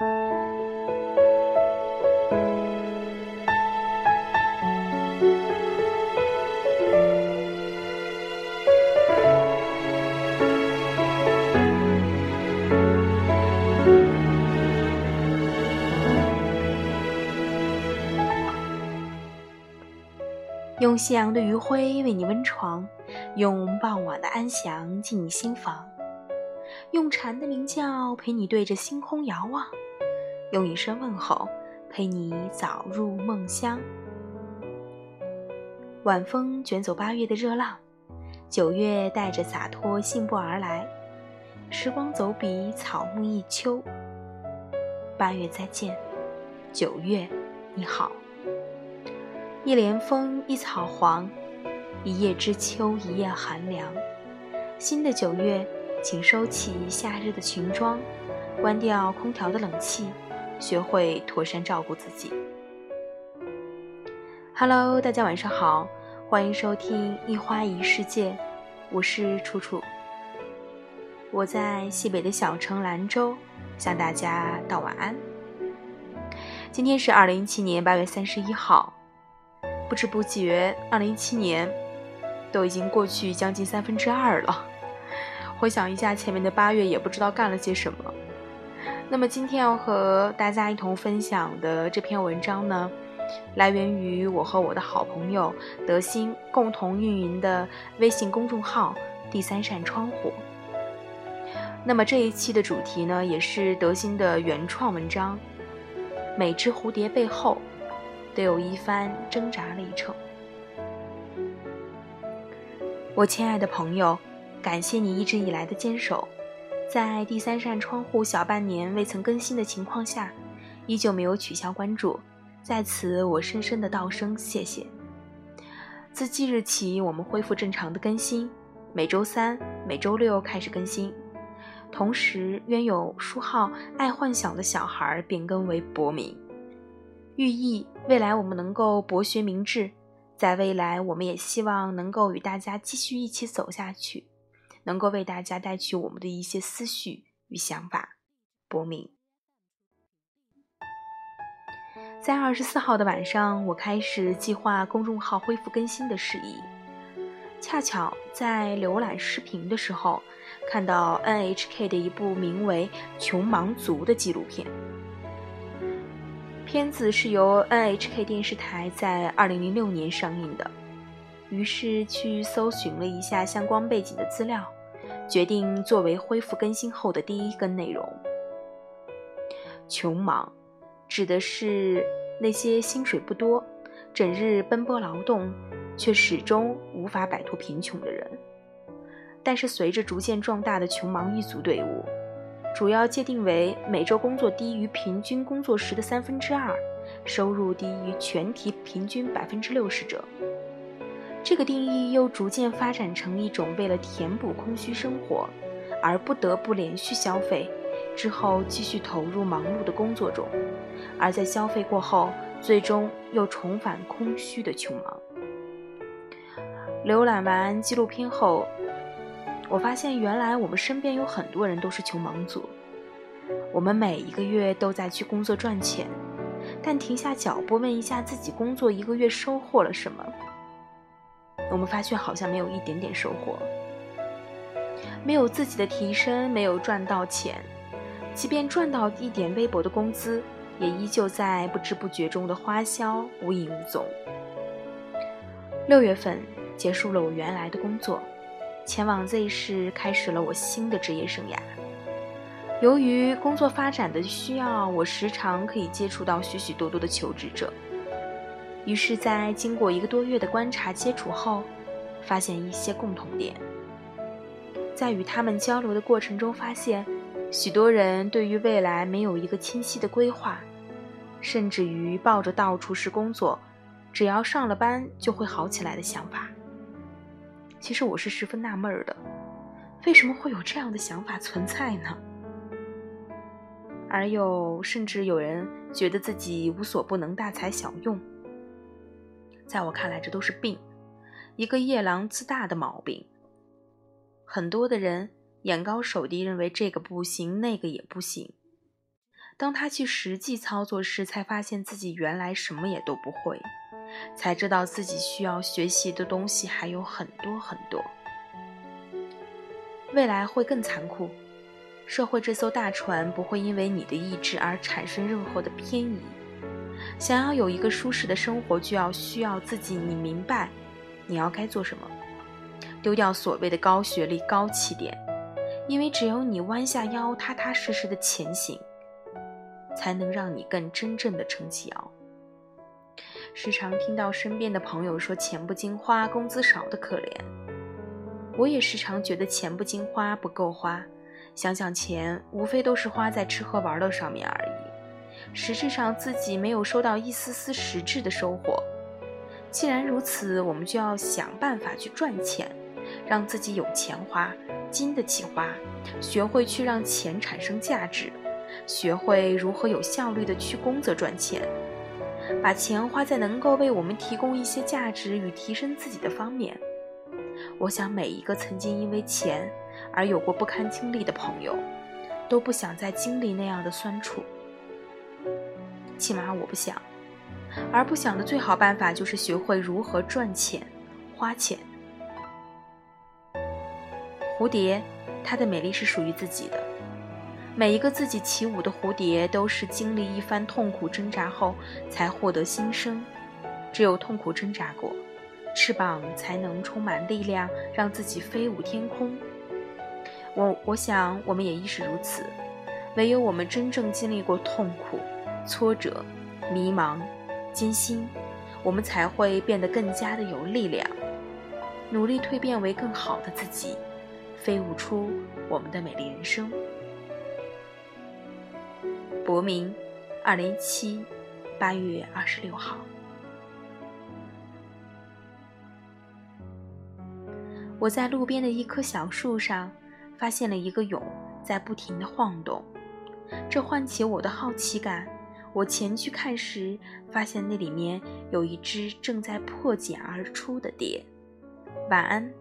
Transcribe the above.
用夕阳的余晖为你温床，用傍晚的安详进你心房，用蝉的鸣叫陪你对着星空遥望，用一声问候陪你早入梦乡。晚风卷走八月的热浪，九月带着洒脱信步而来。时光走笔，草木一秋。八月再见，九月你好。一帘风，一草黄，一叶知秋，一夜寒凉。新的九月，请收起夏日的裙装，关掉空调的冷气，学会妥善照顾自己。Hello，大家晚上好，欢迎收听一花一世界，我是楚楚。我在西北的小城兰州向大家道晚安。今天是二零一七年八月三十一号。不知不觉，二零一七年都已经过去将近三分之二了。回想一下前面的八月，也不知道干了些什么。那么今天要和大家一同分享的这篇文章呢，来源于我和我的好朋友德心共同运营的微信公众号“第三扇窗户”。那么这一期的主题呢，也是德心的原创文章，《每只蝴蝶背后》。都有一番挣扎历程。我亲爱的朋友，感谢你一直以来的坚守，在第三扇窗户小半年未曾更新的情况下，依旧没有取消关注，在此我深深的道声谢谢。自即日起，我们恢复正常的更新，每周三、每周六开始更新，同时原有书号“爱幻想的小孩”变更为“博明”。寓意未来我们能够博学明智，在未来我们也希望能够与大家继续一起走下去，能够为大家带去我们的一些思绪与想法。博明，在二十四号的晚上，我开始计划公众号恢复更新的事宜，恰巧在浏览视频的时候，看到 NHK 的一部名为《穷忙族》的纪录片。片子是由 NHK 电视台在2006年上映的，于是去搜寻了一下相关背景的资料，决定作为恢复更新后的第一根内容。穷忙，指的是那些薪水不多、整日奔波劳动，却始终无法摆脱贫穷的人。但是随着逐渐壮大的穷忙一族队伍。主要界定为每周工作低于平均工作时的三分之二，收入低于全体平均百分之六十者。这个定义又逐渐发展成一种为了填补空虚生活而不得不连续消费，之后继续投入忙碌的工作中，而在消费过后，最终又重返空虚的穷忙。浏览完纪录片后。我发现，原来我们身边有很多人都是穷忙族。我们每一个月都在去工作赚钱，但停下脚步问一下自己，工作一个月收获了什么？我们发现好像没有一点点收获，没有自己的提升，没有赚到钱，即便赚到一点微薄的工资，也依旧在不知不觉中的花销无影无踪。六月份结束了我原来的工作。前往 Z 市，开始了我新的职业生涯。由于工作发展的需要，我时常可以接触到许许多多的求职者。于是，在经过一个多月的观察接触后，发现一些共同点。在与他们交流的过程中，发现许多人对于未来没有一个清晰的规划，甚至于抱着到处是工作，只要上了班就会好起来的想法。其实我是十分纳闷的，为什么会有这样的想法存在呢？而又甚至有人觉得自己无所不能、大材小用。在我看来，这都是病，一个夜郎自大的毛病。很多的人眼高手低，认为这个不行，那个也不行。当他去实际操作时，才发现自己原来什么也都不会，才知道自己需要学习的东西还有很多很多。未来会更残酷，社会这艘大船不会因为你的意志而产生任何的偏移。想要有一个舒适的生活，就要需要自己，你明白，你要该做什么，丢掉所谓的高学历、高起点，因为只有你弯下腰，踏踏实实的前行。才能让你更真正的撑起腰。时常听到身边的朋友说“钱不经花，工资少的可怜”，我也时常觉得钱不经花不够花。想想钱，无非都是花在吃喝玩乐上面而已，实质上自己没有收到一丝丝实质的收获。既然如此，我们就要想办法去赚钱，让自己有钱花，经得起花，学会去让钱产生价值。学会如何有效率地去工作赚钱，把钱花在能够为我们提供一些价值与提升自己的方面。我想每一个曾经因为钱而有过不堪经历的朋友，都不想再经历那样的酸楚。起码我不想。而不想的最好办法就是学会如何赚钱、花钱。蝴蝶，它的美丽是属于自己的。每一个自己起舞的蝴蝶，都是经历一番痛苦挣扎后才获得新生。只有痛苦挣扎过，翅膀才能充满力量，让自己飞舞天空。我我想，我们也亦是如此。唯有我们真正经历过痛苦、挫折、迷茫、艰辛，我们才会变得更加的有力量，努力蜕变为更好的自己，飞舞出我们的美丽人生。博明，二零一七八月二十六号。我在路边的一棵小树上发现了一个蛹，在不停的晃动，这唤起我的好奇感。我前去看时，发现那里面有一只正在破茧而出的蝶。晚安。